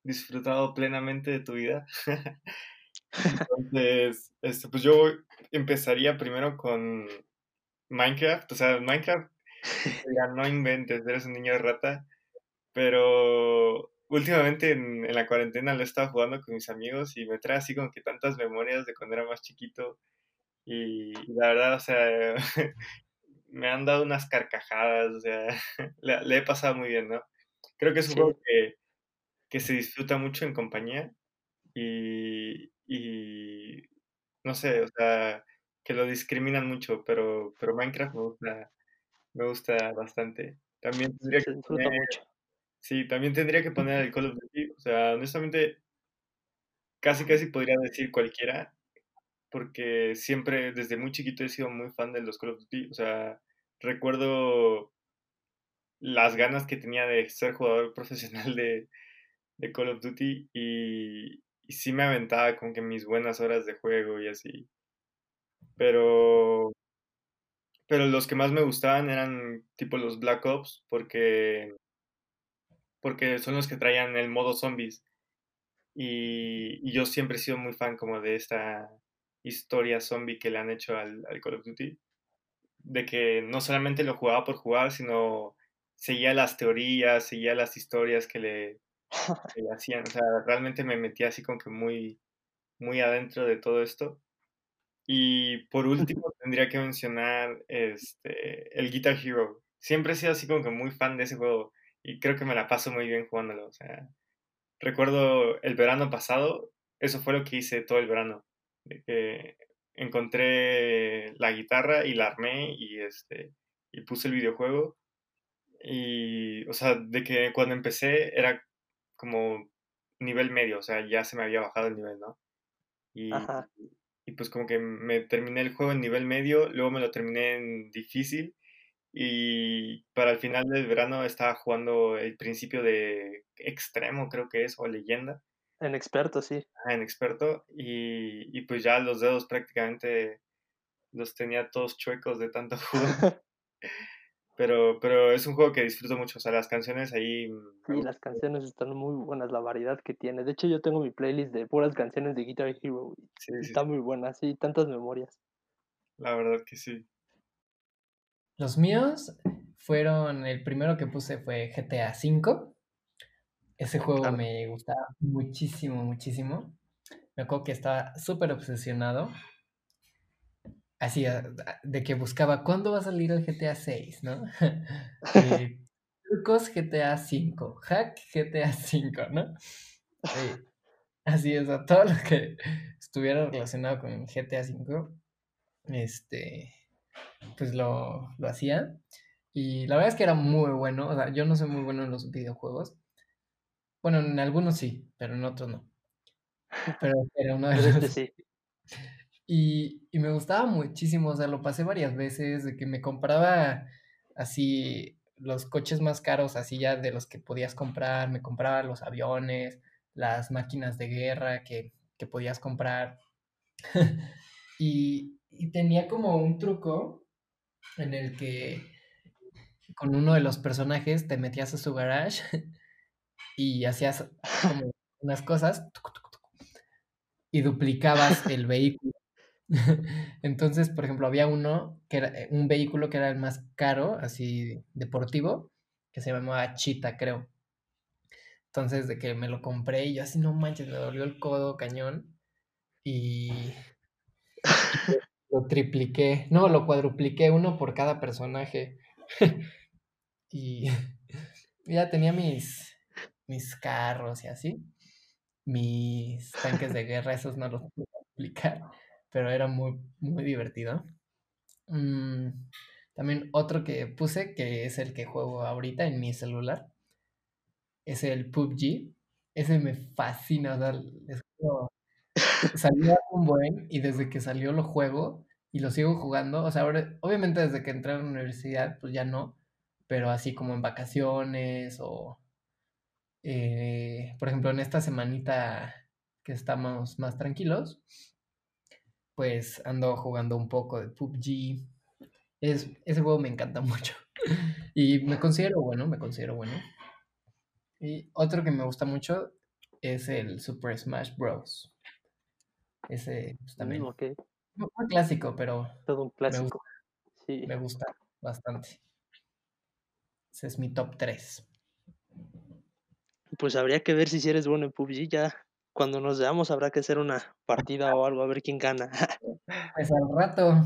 disfrutado plenamente de tu vida. [laughs] Entonces, este, pues yo empezaría primero con Minecraft. O sea, Minecraft, [laughs] ya no inventes, eres un niño de rata. Pero últimamente en, en, la cuarentena lo he estado jugando con mis amigos y me trae así como que tantas memorias de cuando era más chiquito. Y, la verdad, o sea, [laughs] me han dado unas carcajadas, o sea, [laughs] le, he pasado muy bien, ¿no? Creo que es un juego que, que, se disfruta mucho en compañía y, y, no sé, o sea, que lo discriminan mucho, pero, pero Minecraft me gusta, me gusta bastante. También tendría que poner, mucho. Sí, también tendría que poner el Call of Duty, o sea, honestamente, casi casi podría decir cualquiera, porque siempre desde muy chiquito he sido muy fan de los Call of Duty. O sea, recuerdo las ganas que tenía de ser jugador [laughs] profesional de, de Call of Duty y, y, sí me aventaba con que mis buenas horas de juego y así. Pero, pero los que más me gustaban eran tipo los Black Ops porque, porque son los que traían el modo zombies. Y, y yo siempre he sido muy fan como de esta historia zombie que le han hecho al, Call of Duty. De que no solamente lo jugaba por jugar, sino seguía las teorías, seguía las historias que le, [laughs] hacían. O sea, realmente me metía así como que muy, muy adentro de todo esto. Y por [laughs] último tendría que mencionar este, el Guitar Hero. Siempre he sido así como que muy fan de ese juego y creo que me la paso muy bien jugándolo. O sea, recuerdo el verano pasado, eso fue lo que hice todo el verano que encontré la guitarra y la armé y, este, y puse el videojuego. Y, o sea, de que cuando empecé era como nivel medio, o sea, ya se me había bajado el nivel, ¿no? Y, y pues como que me terminé el juego en nivel medio, luego me lo terminé en difícil y para el final del verano estaba jugando el principio de extremo, creo que es, o leyenda. En experto, sí. en experto. Y, pues ya los dedos prácticamente los tenía todos chuecos de tanto [laughs] juego. [laughs] pero, pero es un juego que disfruto mucho. O sea, las canciones ahí. Sí, las canciones están muy buenas, la variedad que tiene. De hecho, yo tengo mi playlist de puras canciones de Guitar Hero. Sí, está muy buena, sí, tantas memorias. La verdad que sí. Los míos fueron. El primero que puse fue GTA V. Ese juego me gustaba muchísimo, muchísimo. Me acuerdo que estaba súper obsesionado. Así, de que buscaba, ¿cuándo va a salir el GTA 6, no? [laughs] trucos GTA 5, hack GTA 5, ¿no? así es, todo lo que estuviera relacionado con GTA 5, este, pues lo, lo hacía. Y la verdad es que era muy bueno, o sea, yo no soy muy bueno en los videojuegos, bueno, en algunos sí, pero en otros no. Pero [laughs] era uno de este sí. [laughs] Y, y, me gustaba muchísimo, o sea, lo pasé varias veces, de que me compraba así los coches más caros, así ya de los que podías comprar, me compraba los aviones, las máquinas de guerra que, que podías comprar. [laughs] y, y tenía como un truco en el que con uno de los personajes te metías a su garage [laughs] y hacías como unas cosas y duplicabas el vehículo. [laughs] Entonces, por ejemplo, había uno que era eh, un vehículo que era el más caro, así deportivo, que se llamaba Chita, creo. Entonces, de que me lo compré y yo así, no manches, me dolió el codo cañón. Y, lo tripliqué, no, lo cuadrupliqué uno por cada personaje. [laughs] y ya tenía mis, mis carros y así. Mis tanques de guerra, esos no los pude aplicar pero era muy, muy divertido. Mm, también otro que puse, que es el que juego ahorita en mi celular, es el PUBG. Ese me fascina, o sea, salió un buen y desde que salió lo juego y lo sigo jugando. O sea, ahora, obviamente desde que entré a la universidad, pues ya no, pero así como en vacaciones o, eh, por ejemplo, en esta semanita que estamos más tranquilos, pues ando jugando un poco de PUBG. Es, ese juego me encanta [laughs] mucho. y me considero bueno, me considero bueno. Y otro que me gusta mucho es el Super Smash Bros. Ese pues, también. Mm, okay. Un clásico, pero. Todo un clásico. Me gusta, me gusta bastante. Ese es mi top 3. Pues habría que ver si eres bueno en PUBG. Ya cuando nos veamos habrá que hacer una partida o algo, a ver quién gana. [laughs] Pues al rato.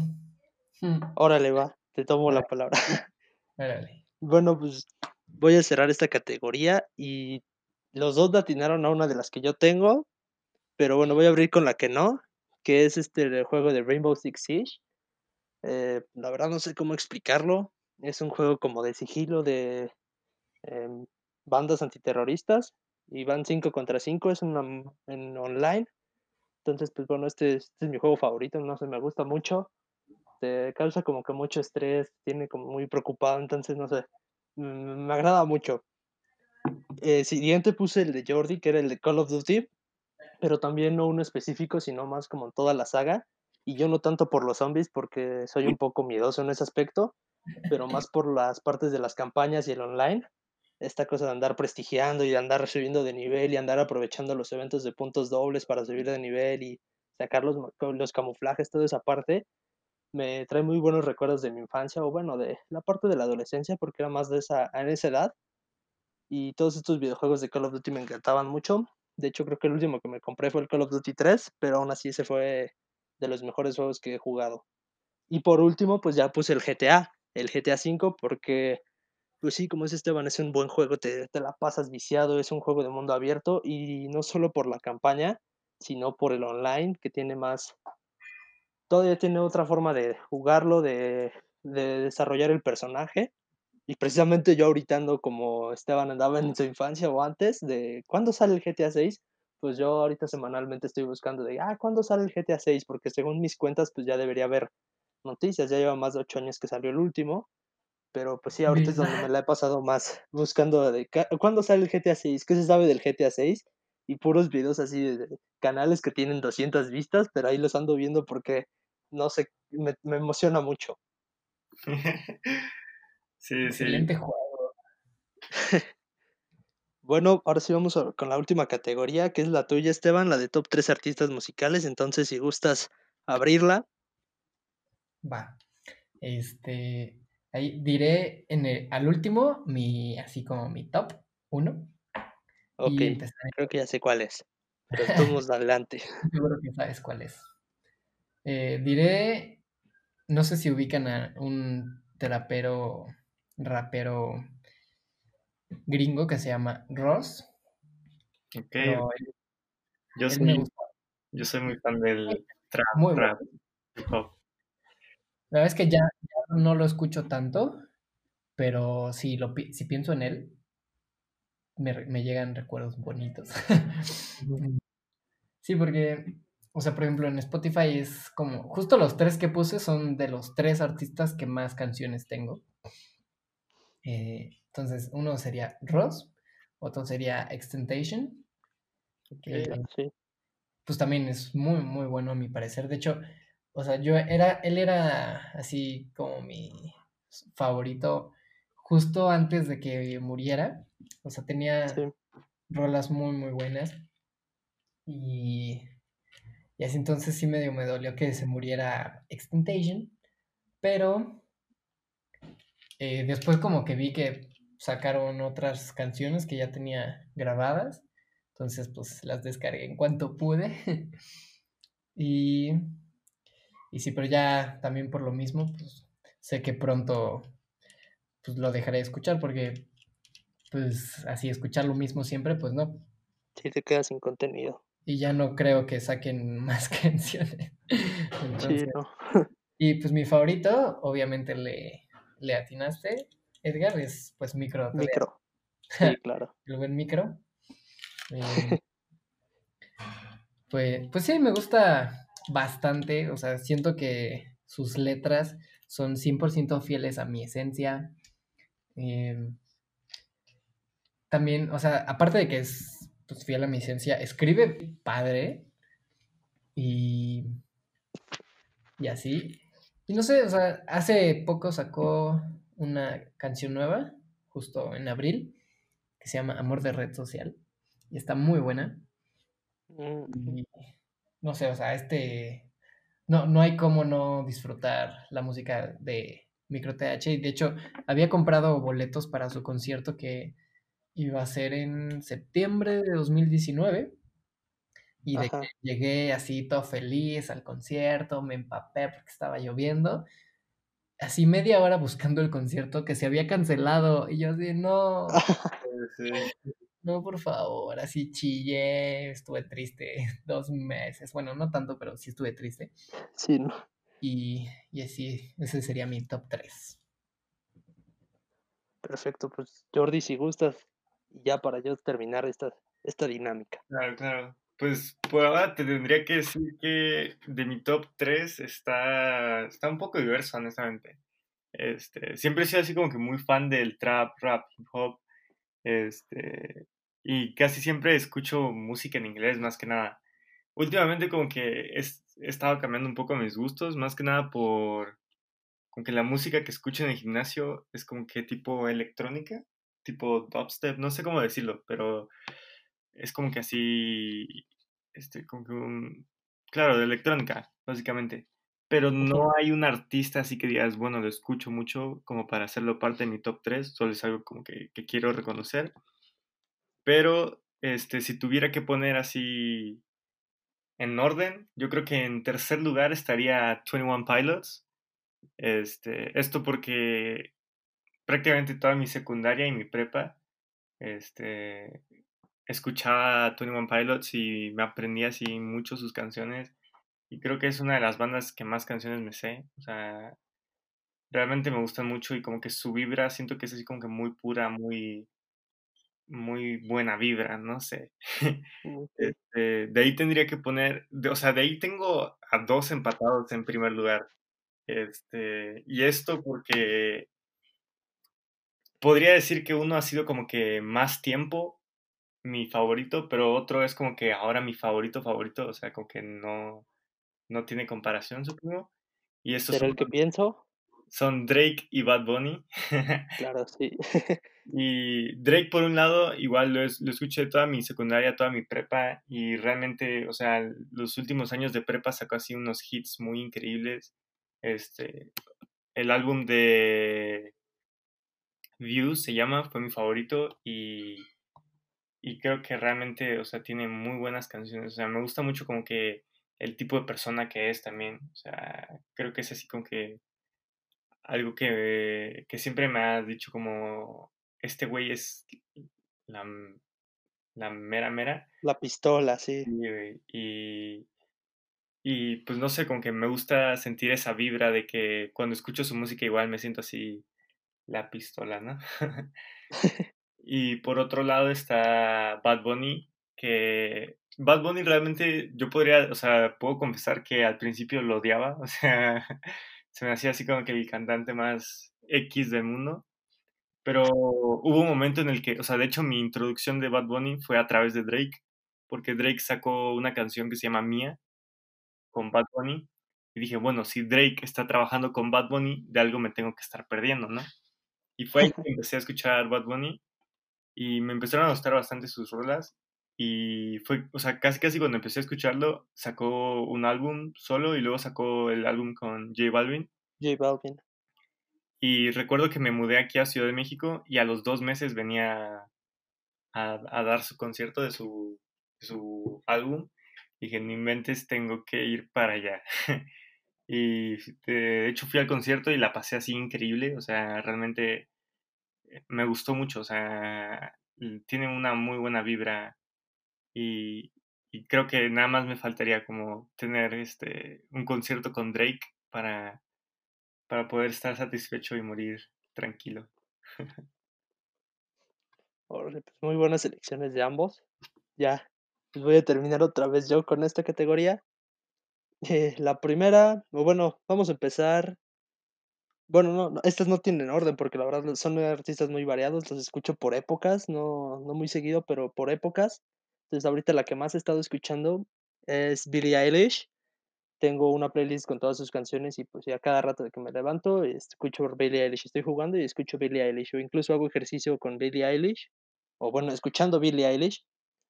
Órale, va, te tomo la palabra. [laughs] Órale. Bueno, pues voy a cerrar esta categoría y los dos atinaron a una de las que yo tengo, pero bueno, voy a abrir con la que no, que es este juego de Rainbow Six Siege. Eh, la verdad no sé cómo explicarlo. Es un juego como de sigilo de em, bandas antiterroristas y van 5 contra 5, es una, en online. Entonces, pues bueno, este, este, es mi juego favorito, no sé, me gusta mucho. Te causa como que mucho estrés, tiene como muy preocupado, entonces no sé, mm, me agrada mucho. Eh, siguiente puse el de Jordi, que era el de Call of Duty, pero también no uno específico, sino más como toda la saga. Y yo no tanto por los zombies, porque soy un poco miedoso en ese aspecto, pero más [laughs] por las partes de las campañas y el online esta cosa de andar prestigiando y de andar subiendo de nivel y andar aprovechando los eventos de puntos dobles para subir de nivel y sacar los, los camuflajes, toda esa parte, me trae muy buenos recuerdos de mi infancia o bueno, de la parte de la adolescencia porque era más de esa, en esa edad y todos estos videojuegos de Call of Duty me encantaban mucho. De hecho, creo que el último que me compré fue el Call of Duty 3, pero aún así ese fue de los mejores juegos que he jugado. Y por último, pues ya puse el GTA, el GTA 5 porque pues sí, como es Esteban, es un buen juego, te, te, la pasas viciado, es un juego de mundo abierto y no solo por la campaña, sino por el online, que tiene más, todavía tiene otra forma de jugarlo, de, de desarrollar el personaje. Y precisamente yo ahorita ando como Esteban andaba en su infancia o antes, de cuándo sale el GTA 6, pues yo ahorita semanalmente estoy buscando de, ah, ¿cuándo sale el GTA 6? Porque según mis cuentas, pues ya debería haber noticias, ya lleva más de ocho años que salió el último, pero pues sí, ahorita es donde me la he pasado más buscando de cuándo sale el GTA 6, qué se sabe del GTA 6 y puros videos así de, canales que tienen 200 vistas, pero ahí los ando viendo porque no sé, me, emociona mucho. [laughs] sí, Excelente juego. [laughs] bueno, ahora sí vamos con la última categoría, que es la tuya, Esteban, la de top 3 artistas musicales. Entonces, si gustas abrirla. Va. Este, Ahí diré en el, al último mi, así como mi top 1. Ok, creo que ya sé cuál es. Pero [laughs] estamos adelante. Seguro que sabes cuál es. Eh, diré, no sé si ubican a un terapero, rapero gringo que se llama Ross. Ok. yo, soy, yo soy muy fan del trap, muy trap, la verdad es que ya, no lo escucho tanto, pero si, lo, si pienso en él, me, llegan recuerdos bonitos. [laughs] sí, porque, o sea, por ejemplo, en Spotify es como, justo los tres que puse son de los tres artistas que más canciones tengo. Eh, entonces, uno sería Ross, otro sería Extentation. Okay, sí. Pues también es muy, muy bueno a mi parecer. De hecho, o sea, yo era, él era así como mi favorito justo antes de que muriera. O sea, tenía rolas muy, muy buenas. Y, y así entonces sí medio me dolió que se muriera Extentation. Pero eh, después como que vi que sacaron otras canciones que ya tenía grabadas. Entonces pues las descargué en cuanto pude. [laughs] y, y sí, pero ya también por lo mismo, pues sé que pronto pues lo dejaré de escuchar porque pues así escuchar lo mismo siempre, pues no. Sí, te quedas sin contenido. Y ya no creo que saquen [laughs] más canciones. sí, no. y pues mi favorito, obviamente le, le atinaste, Edgar, es pues micro. Micro. [laughs] Sí, claro. El buen micro. [laughs] Eh, pues, pues sí, me gusta bastante. O sea, siento que sus letras son 100% fieles a mi esencia. Em, también, o sea, aparte de que es pues, fiel a mi esencia, escribe padre y, y así. Y no sé, o sea, hace poco sacó una canción nueva, justo en abril, que se llama Amor de Red Social. Y está muy buena. Mm. no sé, o sea, este. No, no hay cómo no disfrutar la música de Micro TH. Y de hecho, había comprado boletos para su concierto que iba a ser en septiembre de 2019. Y de que llegué así todo feliz al concierto, me empapé porque estaba lloviendo. Así media hora buscando el concierto que se había cancelado. Y yo así, no. [laughs] No, por favor, así chillé, estuve triste [laughs] dos meses. Bueno, no tanto, pero sí estuve triste. Sí, ¿no? Y, y así, ese sería mi top 3. Perfecto, pues Jordi, si gustas, ya para yo terminar esta, esta dinámica. Claro, claro. Pues por ahora te tendría que decir que de mi top 3 está, está un poco diverso, honestamente. Este, siempre he sido así como que muy fan del trap, rap, hip hop. Este, y casi siempre escucho música en inglés más que nada. Últimamente como que he, estado cambiando un poco mis gustos, más que nada por como que la música que escucho en el gimnasio es como que tipo electrónica, tipo dubstep, no sé cómo decirlo, pero es como que así, este, como que un, claro, de electrónica, básicamente. Pero no hay un artista así que digas, bueno, lo escucho mucho como para hacerlo parte de mi top 3, solo es algo como que, que quiero reconocer. Pero, este, si tuviera que poner así en orden, yo creo que en tercer lugar estaría 21 Pilots. Este, esto porque prácticamente toda mi secundaria y mi prepa, este, escuchaba 21 Pilots y me aprendía así mucho sus canciones. Y creo que es una de las bandas que más canciones me sé. O sea, realmente me gustan mucho y como que su vibra siento que es así como que muy pura, muy, muy buena vibra, no sé. [laughs] Este, de ahí tendría que poner, o sea, de ahí tengo a dos empatados en primer lugar. Este, y esto porque podría decir que uno ha sido como que más tiempo mi favorito, pero otro es como que ahora mi favorito favorito, o sea, como que no, no tiene comparación, supongo. Y eso ¿Será el que pienso? Son Drake y Bad Bunny. [laughs] claro, sí. Y Drake, por un lado, igual lo, lo, escuché toda mi secundaria, toda mi prepa, y realmente, o sea, los últimos años de prepa sacó así unos hits muy increíbles. Este, el álbum de Views se llama, fue mi favorito, y, y creo que realmente, o sea, tiene muy buenas canciones. O sea, me gusta mucho como que el tipo de persona que es también. O sea, creo que es así como que algo que, que siempre me ha dicho como este güey es la, la mera mera. La pistola, sí. Y, y pues no sé, como que me gusta sentir esa vibra de que cuando escucho su música igual me siento así la pistola, ¿no? [laughs] [laughs] y por otro lado está Bad Bunny, que Bad Bunny realmente yo podría, o sea, puedo confesar que al principio lo odiaba, [laughs] o sea, se me hacía así como que el cantante más X del mundo. Pero hubo un momento en el que, o sea, de hecho mi introducción de Bad Bunny fue a través de Drake, porque Drake sacó una canción que se llama Mía con Bad Bunny. Y dije, bueno, si Drake está trabajando con Bad Bunny, de algo me tengo que estar perdiendo, ¿no? Y fue ahí que [laughs] empecé a escuchar Bad Bunny y me empezaron a gustar bastante sus rolas. Y fue, o sea, casi casi cuando empecé a escucharlo, sacó un álbum solo y luego sacó el álbum con J Balvin. J Balvin. Y recuerdo que me mudé aquí a Ciudad de México y a los dos meses venía a, dar su concierto de su, su álbum. Y dije, ni inventes, tengo que ir para allá. [laughs] y de hecho fui al concierto y la pasé así increíble. O sea, realmente me gustó mucho. O sea, tiene una muy buena vibra. Y, y creo que nada más me faltaría como tener este un concierto con Drake para para poder estar satisfecho y morir tranquilo. [laughs] Pues, muy buenas elecciones de ambos. Ya, pues voy a terminar otra vez yo con esta categoría. [laughs] Eh, la primera, o bueno, vamos a empezar. Bueno, no, estas no tienen orden porque la verdad son artistas muy variados, los escucho por épocas, no, no muy seguido, pero por épocas. Entonces ahorita la que más he estado escuchando es Billie Eilish tengo una playlist con todas sus canciones y pues ya cada rato de que me levanto escucho Billie Eilish, estoy jugando y escucho Billie Eilish o incluso hago ejercicio con Billie Eilish o bueno, escuchando Billie Eilish.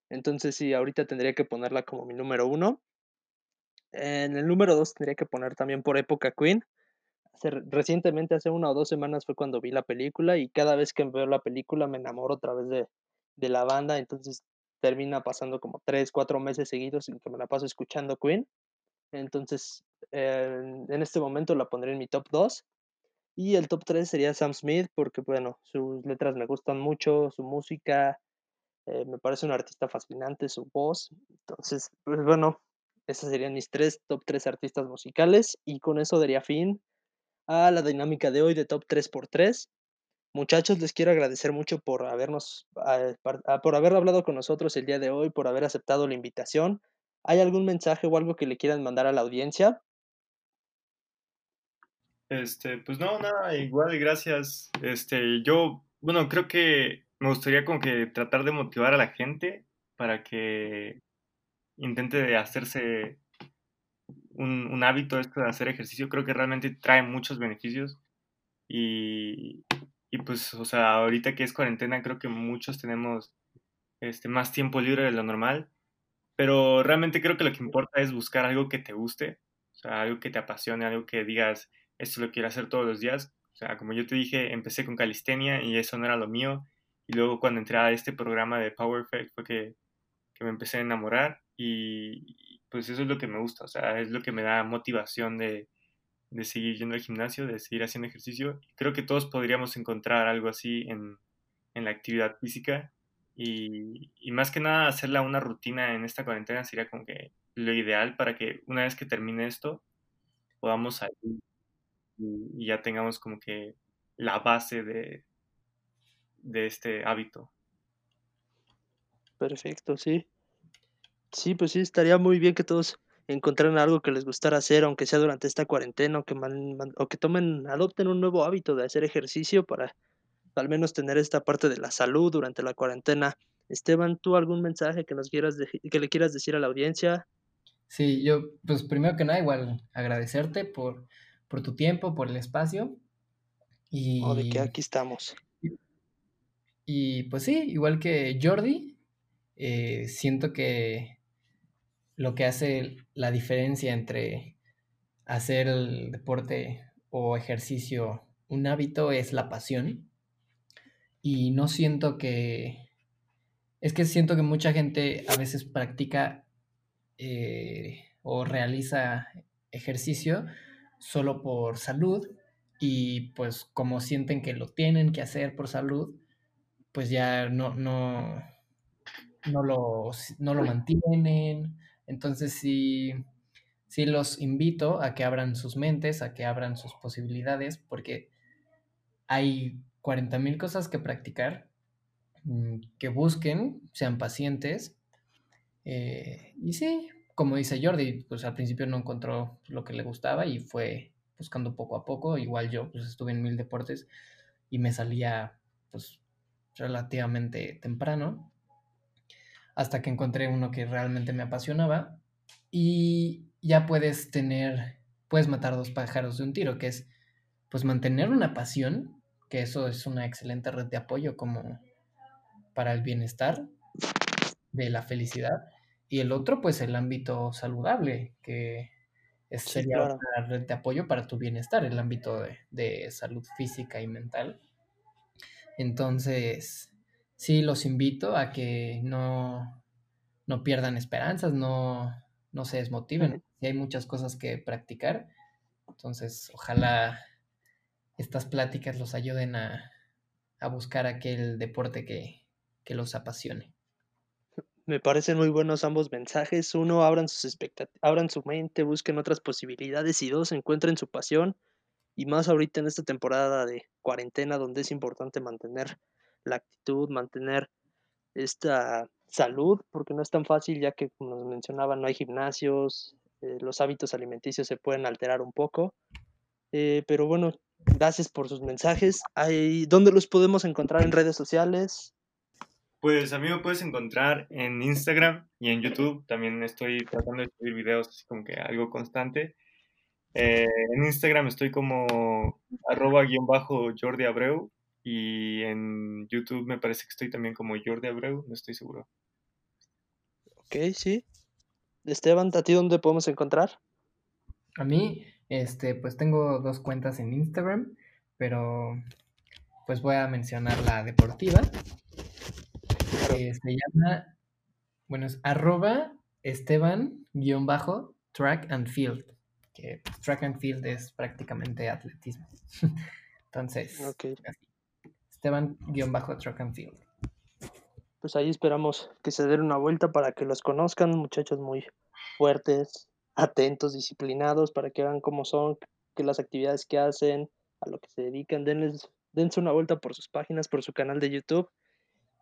Entonces sí, ahorita tendría que ponerla como mi número uno. En el número dos tendría que poner también por época Queen. Recientemente, hace una o dos semanas fue cuando vi la película y cada vez que veo la película me enamoro otra vez de, de la banda. Entonces termina pasando como tres, cuatro meses seguidos en que me la paso escuchando Queen. Entonces, en este momento la pondré en mi top 2. Y el top 3 sería Sam Smith, porque bueno, sus letras me gustan mucho, su música, eh, me parece un artista fascinante, su voz. Entonces, pues bueno, esos serían mis tres top 3 artistas musicales. Y con eso daría fin a la dinámica de hoy de top 3x3. Muchachos, les quiero agradecer mucho por habernos, ah, ah, por haber hablado con nosotros el día de hoy, por haber aceptado la invitación. ¿Hay algún mensaje o algo que le quieran mandar a la audiencia? Este, pues no, nada, igual, gracias. Este, yo, bueno, creo que me gustaría como que tratar de motivar a la gente para que intente hacerse un, un hábito esto de hacer ejercicio. Creo que realmente trae muchos beneficios. Y, y pues, o sea, ahorita que es cuarentena, creo que muchos tenemos este, más tiempo libre de lo normal pero realmente creo que lo que importa es buscar algo que te guste, o sea, algo que te apasione, algo que digas, esto lo quiero hacer todos los días. O sea, como yo te dije, empecé con calistenia y eso no era lo mío. Y luego cuando entré a este programa de Power Effect fue que, que me empecé a enamorar y pues eso es lo que me gusta, o sea, es lo que me da motivación de, de seguir yendo al gimnasio, de seguir haciendo ejercicio. Creo que todos podríamos encontrar algo así en, en la actividad física y, más que nada hacerla una rutina en esta cuarentena sería como que lo ideal para que una vez que termine esto podamos salir y, ya tengamos como que la base de, de este hábito. Perfecto, sí. Sí, pues sí, estaría muy bien que todos encontraran algo que les gustara hacer, aunque sea durante esta cuarentena, o que, o que tomen, adopten un nuevo hábito de hacer ejercicio para al menos tener esta parte de la salud durante la cuarentena. Esteban, ¿tú algún mensaje que nos quieras que le quieras decir a la audiencia? Sí, yo, pues primero que nada, igual agradecerte por, por tu tiempo, por el espacio. Y, de que aquí estamos. Y, pues sí, igual que Jordi, eh, siento que lo que hace la diferencia entre hacer el deporte o ejercicio un hábito es la pasión y no siento que... Es que siento que mucha gente a veces practica eh, o realiza ejercicio solo por salud y pues como sienten que lo tienen que hacer por salud, pues ya no, no, no, lo, no lo mantienen. Entonces sí, sí los invito a que abran sus mentes, a que abran sus posibilidades, porque hay 40.000 cosas que practicar, mm, que busquen, sean pacientes. Eh, y sí, como dice Jordi, pues al principio no encontró lo que le gustaba y fue buscando poco a poco. Igual yo pues estuve en mil deportes y me salía pues relativamente temprano, hasta que encontré uno que realmente me apasionaba y ya puedes tener, puedes matar dos pájaros de un tiro, que es pues mantener una pasión, que eso es una excelente red de apoyo como para el bienestar de la felicidad, y el otro pues el ámbito saludable, que es, sería una red de apoyo para tu bienestar, el ámbito de, de salud física y mental. Entonces, sí, los invito a que no, no pierdan esperanzas, no, no se desmotiven. Y hay muchas cosas que practicar. Entonces, ojalá estas pláticas los ayuden a, buscar aquel deporte que, que, los apasione. Me parecen muy buenos ambos mensajes. Uno, abran sus abran su mente, busquen otras posibilidades. Y dos, encuentren su pasión. Y más ahorita en esta temporada de cuarentena, donde es importante mantener la actitud, mantener esta salud, porque no es tan fácil, ya que, como nos mencionaba, no hay gimnasios, eh, los hábitos alimenticios se pueden alterar un poco. Eh, pero bueno, gracias por sus mensajes. ¿Dónde los podemos encontrar en redes sociales? Pues a mí me puedes encontrar en Instagram y en YouTube. También estoy tratando de subir videos así como que algo constante. Eh, en Instagram estoy como arroba guion bajo Jordi Abreu y en YouTube me parece que estoy también como Jordi Abreu, no estoy seguro. Ok, sí. Esteban, ¿a ti dónde podemos encontrar? A mí, este, pues tengo dos cuentas en Instagram, pero pues voy a mencionar la deportiva. se llama, bueno, es arroba Esteban-track and field, que track and field es prácticamente atletismo. [laughs] Entonces, okay. Esteban-track and field pues ahí esperamos que se den una vuelta para que los conozcan, muchachos muy fuertes, atentos, disciplinados, para que vean cómo son, que las actividades que hacen, a lo que se dedican, denles, dense una vuelta por sus páginas, por su canal de YouTube.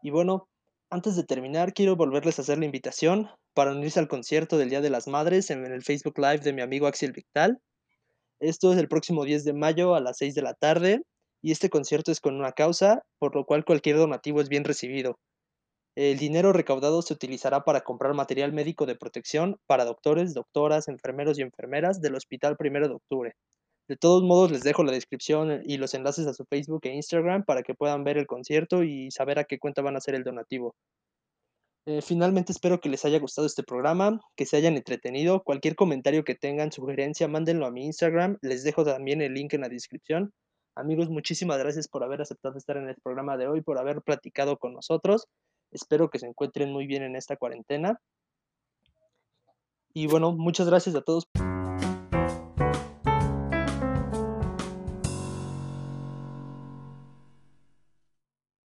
Y bueno, antes de terminar, quiero volverles a hacer la invitación para unirse al concierto del Día de las Madres en el Facebook Live de mi amigo Axel Victal. Esto es el próximo 10 de mayo a las 6 de la tarde y este concierto es con una causa, por lo cual cualquier donativo es bien recibido. El dinero recaudado se utilizará para comprar material médico de protección para doctores, doctoras, enfermeros y enfermeras del Hospital Primero de Octubre. De todos modos, les dejo la descripción y los enlaces a su Facebook e Instagram para que puedan ver el concierto y saber a qué cuenta van a hacer el donativo. Eh, finalmente espero que les haya gustado este programa, que se hayan entretenido. Cualquier comentario que tengan, sugerencia, mándenlo a mi Instagram. Les dejo también el link en la descripción. Amigos, muchísimas gracias por haber aceptado estar en el programa de hoy, por haber platicado con nosotros. Espero que se encuentren muy bien en esta cuarentena. Y bueno, muchas gracias a todos.